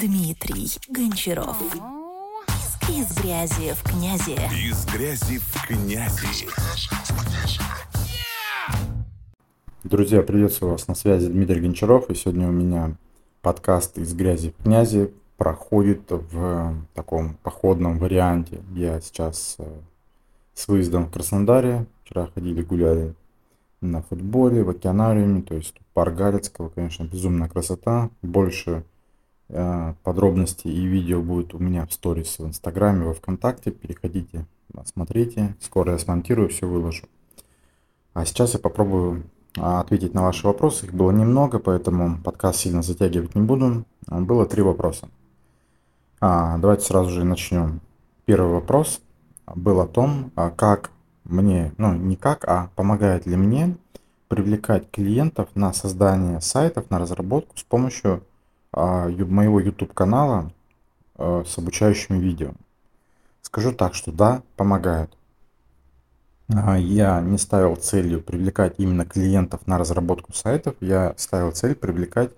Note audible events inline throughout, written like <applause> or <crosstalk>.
Дмитрий Гончаров. Из грязи в князи. Из грязи в князи. Друзья, приветствую вас на связи Дмитрий Гончаров. И сегодня у меня подкаст из грязи в князи проходит в таком походном варианте. Я сейчас э, с выездом в Краснодаре. Вчера ходили, гуляли на футболе, в океанариуме, то есть парк Галицкого, конечно, безумная красота. Больше э, подробностей и видео будет у меня в сторис в Инстаграме, во Вконтакте. Переходите, смотрите. Скоро я смонтирую, все выложу. А сейчас я попробую а, ответить на ваши вопросы. Их было немного, поэтому подкаст сильно затягивать не буду. Было три вопроса. А, давайте сразу же начнем. Первый вопрос был о том, а, как мне, ну не как, а помогает ли мне привлекать клиентов на создание сайтов, на разработку с помощью моего YouTube канала а, с обучающими видео. Скажу так, что да, помогает. А, я не ставил целью привлекать именно клиентов на разработку сайтов, я ставил цель привлекать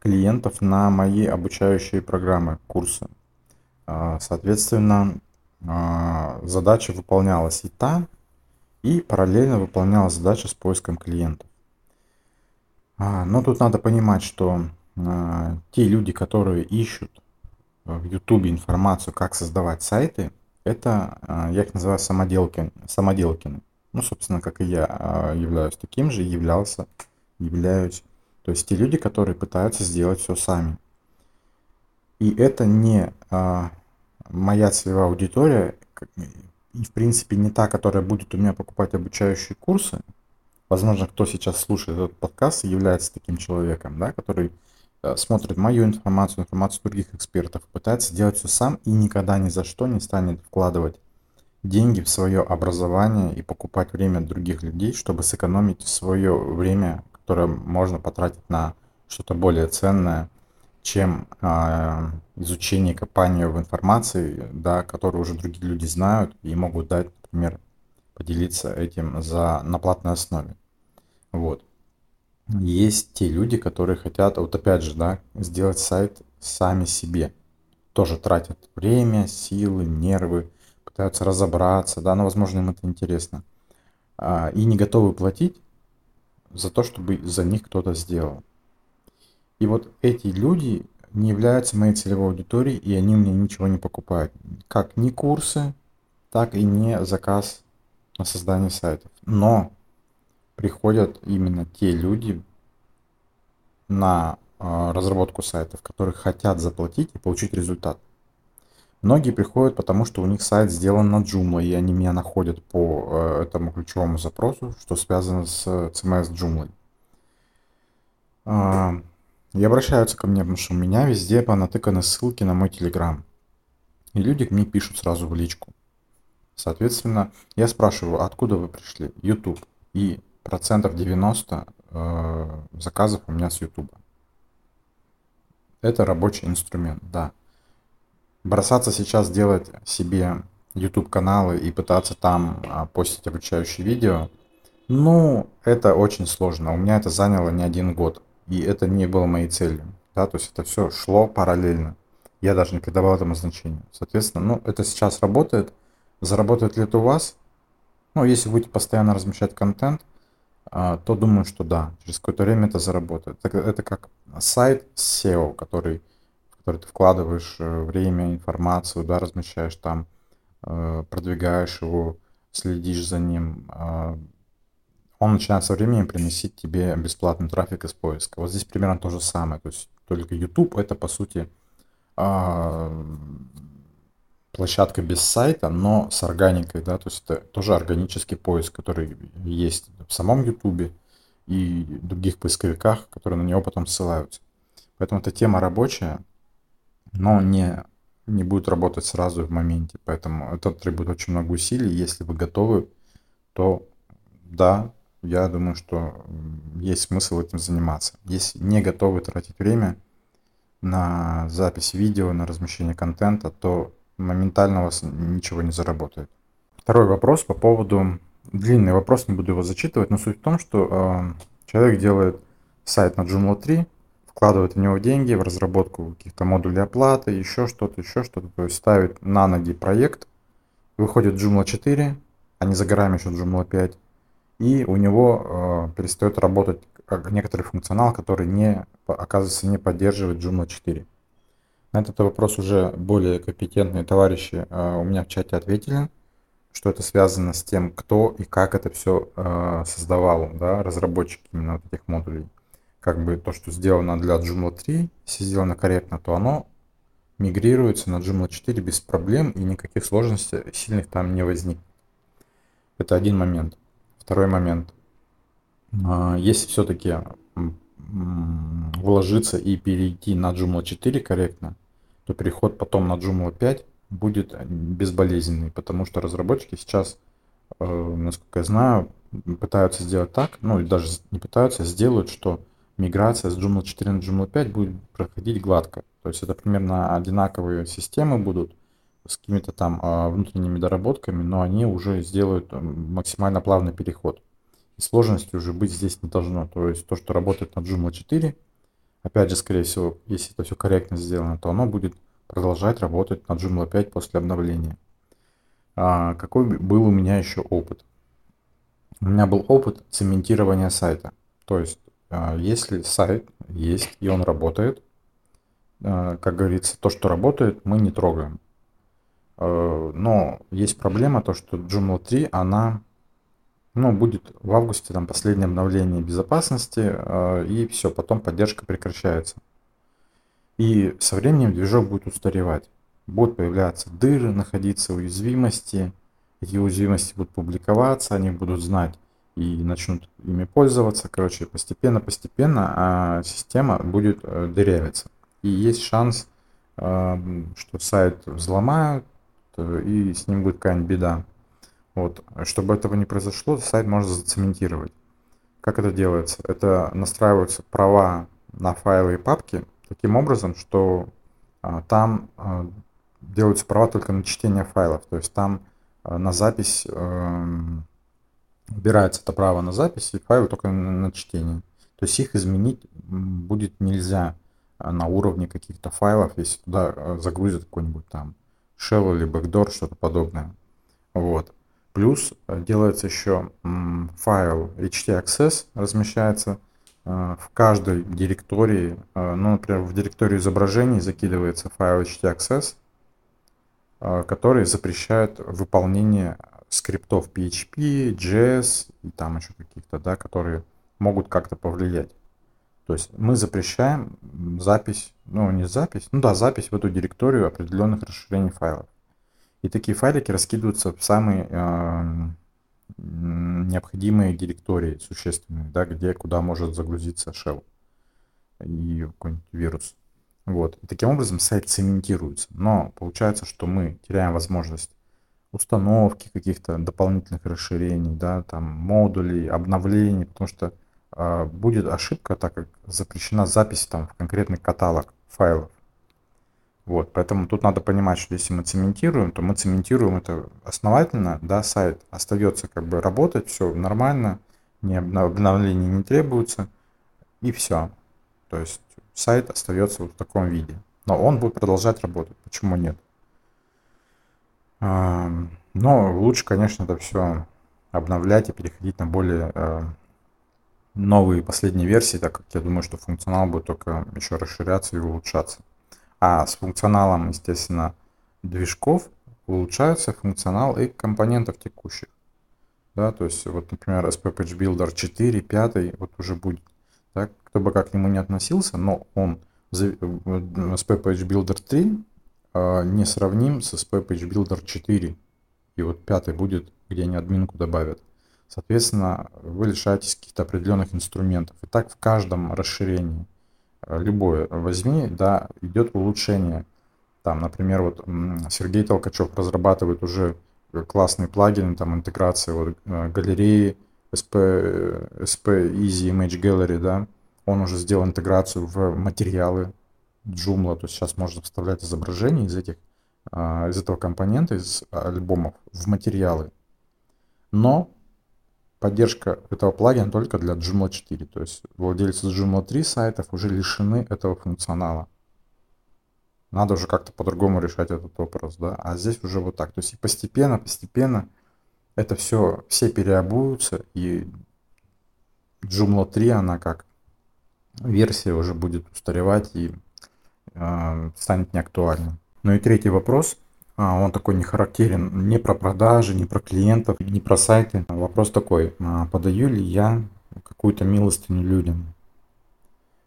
клиентов на мои обучающие программы, курсы. А, соответственно, а, задача выполнялась и та, и параллельно выполнялась задача с поиском клиентов. А, но тут надо понимать, что те люди, которые ищут в YouTube информацию, как создавать сайты, это, я их называю самоделки, самоделкины. Ну, собственно, как и я являюсь таким же, являлся, являюсь. То есть те люди, которые пытаются сделать все сами. И это не моя целевая аудитория, и в принципе не та, которая будет у меня покупать обучающие курсы. Возможно, кто сейчас слушает этот подкаст является таким человеком, да, который э, смотрит мою информацию, информацию других экспертов, пытается делать все сам и никогда ни за что не станет вкладывать деньги в свое образование и покупать время других людей, чтобы сэкономить свое время, которое можно потратить на что-то более ценное, чем э, изучение копания в информации, да, которую уже другие люди знают и могут дать, например, поделиться этим за, на платной основе. Вот. Есть те люди, которые хотят, вот опять же, да, сделать сайт сами себе. Тоже тратят время, силы, нервы, пытаются разобраться, да, но, возможно, им это интересно. А, и не готовы платить за то, чтобы за них кто-то сделал. И вот эти люди не являются моей целевой аудиторией, и они у меня ничего не покупают. Как ни курсы, так и не заказ на создание сайтов. Но приходят именно те люди на э, разработку сайтов, которые хотят заплатить и получить результат. Многие приходят, потому что у них сайт сделан на Joomla, и они меня находят по э, этому ключевому запросу, что связано с CMS Joomla. Э, и обращаются ко мне, потому что у меня везде понатыканы ссылки на мой телеграм. И люди мне пишут сразу в личку. Соответственно, я спрашиваю, откуда вы пришли? YouTube. И процентов 90 э, заказов у меня с YouTube. Это рабочий инструмент, да. Бросаться сейчас делать себе YouTube каналы и пытаться там а, постить обучающие видео, ну, это очень сложно. У меня это заняло не один год. И это не было моей целью. Да, то есть это все шло параллельно. Я даже не придавал этому значения. Соответственно, ну, это сейчас работает. Заработает ли это у вас? Ну, если будете постоянно размещать контент, то думаю, что да, через какое-то время это заработает. Это, это как сайт SEO, который, в который ты вкладываешь э, время, информацию, да, размещаешь там, э, продвигаешь его, следишь за ним, а, он начинает со временем приносить тебе бесплатный трафик из поиска. Вот здесь примерно то же самое. То есть только YouTube это по сути а, площадка без сайта, но с органикой, да, то есть это тоже органический поиск, который есть в самом YouTube и других поисковиках, которые на него потом ссылаются. Поэтому эта тема рабочая, но не, не будет работать сразу в моменте. Поэтому это требует очень много усилий. Если вы готовы, то да, я думаю, что есть смысл этим заниматься. Если не готовы тратить время на запись видео, на размещение контента, то моментально у вас ничего не заработает. Второй вопрос по поводу... Длинный вопрос, не буду его зачитывать, но суть в том, что э, человек делает сайт на Joomla 3, вкладывает в него деньги, в разработку каких-то модулей оплаты, еще что-то, еще что-то, то есть ставит на ноги проект, выходит Joomla 4, а не за горами еще Joomla 5, и у него э, перестает работать некоторый функционал, который не, оказывается, не поддерживает Joomla 4. На этот вопрос уже более компетентные товарищи э, у меня в чате ответили, что это связано с тем, кто и как это все э, создавал, да, разработчики именно вот этих модулей. Как бы то, что сделано для Joomla 3, если сделано корректно, то оно мигрируется на Joomla 4 без проблем и никаких сложностей сильных там не возникнет. Это один момент. Второй момент. А, если все-таки вложиться и перейти на Joomla 4 корректно, то переход потом на Joomla 5 будет безболезненный, потому что разработчики сейчас, э, насколько я знаю, пытаются сделать так, ну и даже не пытаются, а сделают, что миграция с Joomla 4 на Joomla 5 будет проходить гладко. То есть это примерно одинаковые системы будут, с какими-то там а, внутренними доработками, но они уже сделают максимально плавный переход. И сложности уже быть здесь не должно. То есть то, что работает на Joomla 4, опять же, скорее всего, если это все корректно сделано, то оно будет продолжать работать на Joomla 5 после обновления. А, какой был у меня еще опыт? У меня был опыт цементирования сайта. То есть, а, если сайт есть и он работает, а, как говорится, то, что работает, мы не трогаем. Э, но есть проблема, то что Joomla 3, она ну, будет в августе там последнее обновление безопасности, э, и все, потом поддержка прекращается. И со временем движок будет устаревать. Будут появляться дыры, находиться уязвимости. Эти уязвимости будут публиковаться, они будут знать и начнут ими пользоваться. Короче, постепенно-постепенно а система будет э, дырявиться. И есть шанс, что сайт взломают, и с ним будет какая-нибудь беда. Вот. Чтобы этого не произошло, сайт можно зацементировать. Как это делается? Это настраиваются права на файлы и папки таким образом, что а, там а, делаются права только на чтение файлов. То есть там а, на запись а, убирается это право на запись и файлы только на, на чтение. То есть их изменить будет нельзя а, на уровне каких-то файлов, если туда а, загрузят какой-нибудь там shell или backdoor, что-то подобное. Вот. Плюс э, делается еще файл htaccess, размещается э, в каждой директории, э, ну, например, в директорию изображений закидывается файл htaccess, который запрещает выполнение скриптов PHP, JS и там еще каких-то, да, которые могут как-то повлиять. То есть мы запрещаем запись, ну не запись, ну да, запись в эту директорию определенных расширений файлов. И такие файлики раскидываются в самые э, необходимые директории существенные, да, где, куда может загрузиться shell и какой-нибудь вирус. Вот. И таким образом сайт цементируется. Но получается, что мы теряем возможность установки каких-то дополнительных расширений, да, там модулей, обновлений, потому что а, будет ошибка, так как запрещена запись там в конкретный каталог файлов. Вот, поэтому тут надо понимать, что если мы цементируем, то мы цементируем это основательно, да, сайт остается как бы работать, все нормально, ни обновлений не требуется, и все. То есть сайт остается вот в таком виде. Но он будет продолжать работать, почему нет? Но лучше, конечно, это все обновлять и переходить на более а, новые последние версии, так как я думаю, что функционал будет только еще расширяться и улучшаться. А с функционалом, естественно, движков улучшается функционал и компонентов текущих. Да, то есть, вот, например, SP Page Builder 4, 5, вот уже будет. Так, кто бы как к нему не относился, но он SP Page Builder 3 э, не сравним с SP Page Builder 4. И вот пятый будет, где они админку добавят. Соответственно, вы лишаетесь каких-то определенных инструментов. И так в каждом расширении, э, любое возьми, да, идет улучшение. Там, например, вот Сергей Толкачев разрабатывает уже классные плагины, там интеграция вот, э, галереи SP, SP Easy Image Gallery, да, он уже сделал интеграцию в материалы Joomla, то есть сейчас можно вставлять изображения из этих, а, из этого компонента, из альбомов в материалы. Но поддержка этого плагина только для Joomla 4. То есть владельцы Joomla 3 сайтов уже лишены этого функционала. Надо уже как-то по-другому решать этот вопрос, да. А здесь уже вот так. То есть и постепенно, постепенно это все, все переобуются, и Joomla 3, она как версия уже будет устаревать и э, станет неактуальной. Ну и третий вопрос – он такой не характерен не про продажи, не про клиентов, не про сайты. Вопрос такой, а, подаю ли я какую-то милостыню людям?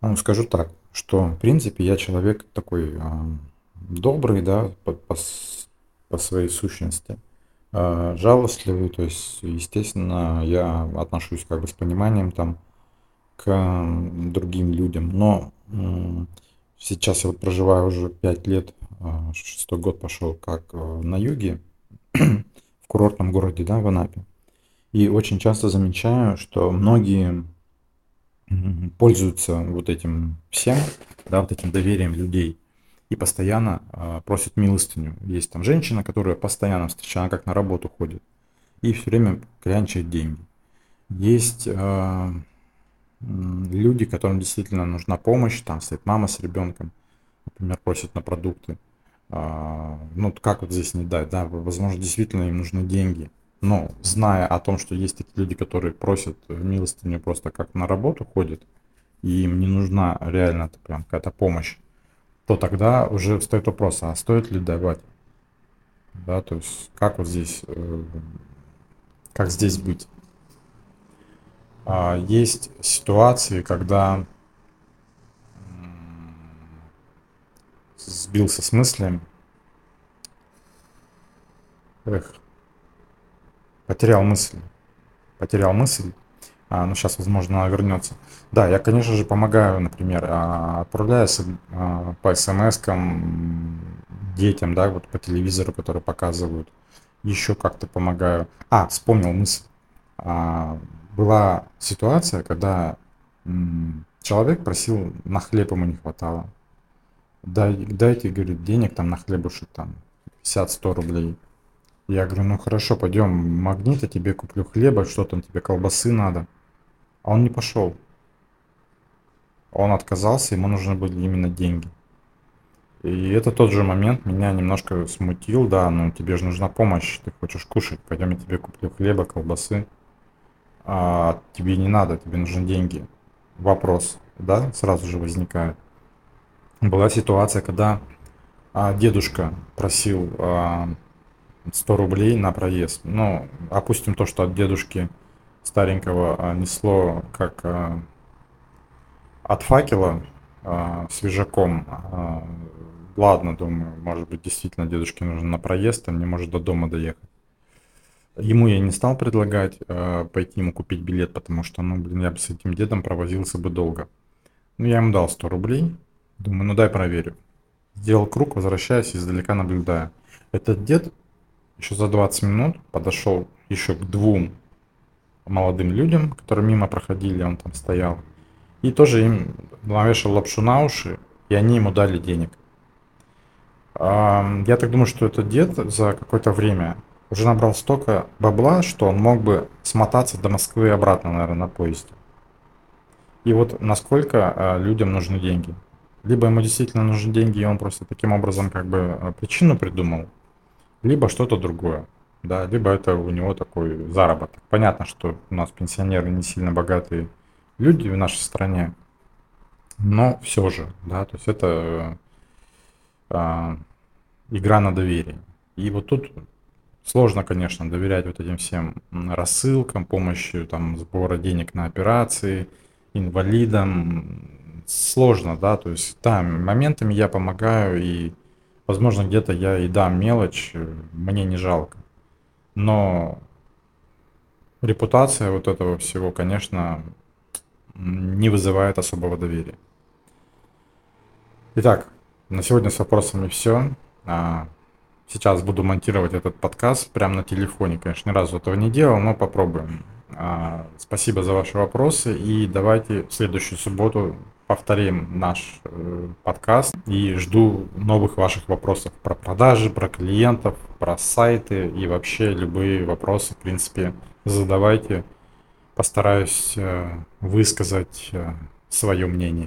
Ну, скажу так, что в принципе я человек такой а, добрый, да, по, по, по своей сущности, жалостливый, то есть, естественно, я отношусь как бы с пониманием там к другим людям, но сейчас я вот проживаю уже 5 лет а, шестой год пошел как э, на юге, <clears throat> в курортном городе, да, в Анапе. И очень часто замечаю, что многие пользуются вот этим всем, да, вот этим доверием людей и постоянно э, просят милостыню. Есть там женщина, которая постоянно встречает, как на работу ходит и все время клянчит деньги. Есть э, люди, которым действительно нужна помощь, там стоит мама с ребенком, например, просят на продукты. А, ну, как вот здесь не дать, да, возможно, действительно им нужны деньги. Но зная о том, что есть такие люди, которые просят милостыню просто как на работу ходят, и им не нужна реально прям какая-то помощь, то тогда уже встает вопрос, а стоит ли давать? Да, то есть как вот здесь, э, как здесь быть? А, есть ситуации, когда сбился с мысли. Эх, потерял мысль. Потерял мысль. А, ну, сейчас, возможно, она вернется. Да, я, конечно же, помогаю, например, а, отправляю а, по смс детям, да, вот по телевизору, которые показывают. Еще как-то помогаю. А, вспомнил мысль. А, была ситуация, когда человек просил, на хлеб ему не хватало. Дай, дайте, говорит, денег там на хлебушек, там, 50-100 рублей. Я говорю, ну хорошо, пойдем магнит, я тебе куплю хлеба, что там тебе, колбасы надо. А он не пошел. Он отказался, ему нужны были именно деньги. И это тот же момент меня немножко смутил, да, ну тебе же нужна помощь, ты хочешь кушать, пойдем я тебе куплю хлеба, колбасы. А тебе не надо, тебе нужны деньги. Вопрос, да, сразу же возникает была ситуация, когда а, дедушка просил а, 100 рублей на проезд. Ну, опустим то, что от дедушки старенького а, несло как а, от факела а, свежаком. А, ладно, думаю, может быть, действительно дедушке нужно на проезд, он не может до дома доехать. Ему я не стал предлагать пойти ему купить билет, потому что, ну, блин, я бы с этим дедом провозился бы долго. Ну, я ему дал 100 рублей, Думаю, ну дай проверю. Сделал круг, возвращаясь, издалека наблюдая. Этот дед еще за 20 минут подошел еще к двум молодым людям, которые мимо проходили, он там стоял. И тоже им навешал лапшу на уши, и они ему дали денег. Я так думаю, что этот дед за какое-то время уже набрал столько бабла, что он мог бы смотаться до Москвы и обратно, наверное, на поезде. И вот насколько а, людям нужны деньги. Либо ему действительно нужны деньги, и он просто таким образом как бы э, причину придумал, либо что-то другое. Да, либо это у него такой заработок. Понятно, что у нас пенсионеры не сильно богатые люди в нашей стране, но все же, да, то есть это э, игра на доверие. И вот тут сложно, конечно, доверять вот этим всем рассылкам, помощью там сбора денег на операции, инвалидам, сложно, да, то есть, да, моментами я помогаю, и, возможно, где-то я и дам мелочь, мне не жалко. Но репутация вот этого всего, конечно, не вызывает особого доверия. Итак, на сегодня с вопросами все. А, сейчас буду монтировать этот подкаст прямо на телефоне. Конечно, ни разу этого не делал, но попробуем. А, спасибо за ваши вопросы и давайте в следующую субботу повторим наш э, подкаст и жду новых ваших вопросов про продажи, про клиентов, про сайты и вообще любые вопросы, в принципе, задавайте. постараюсь э, высказать э, свое мнение.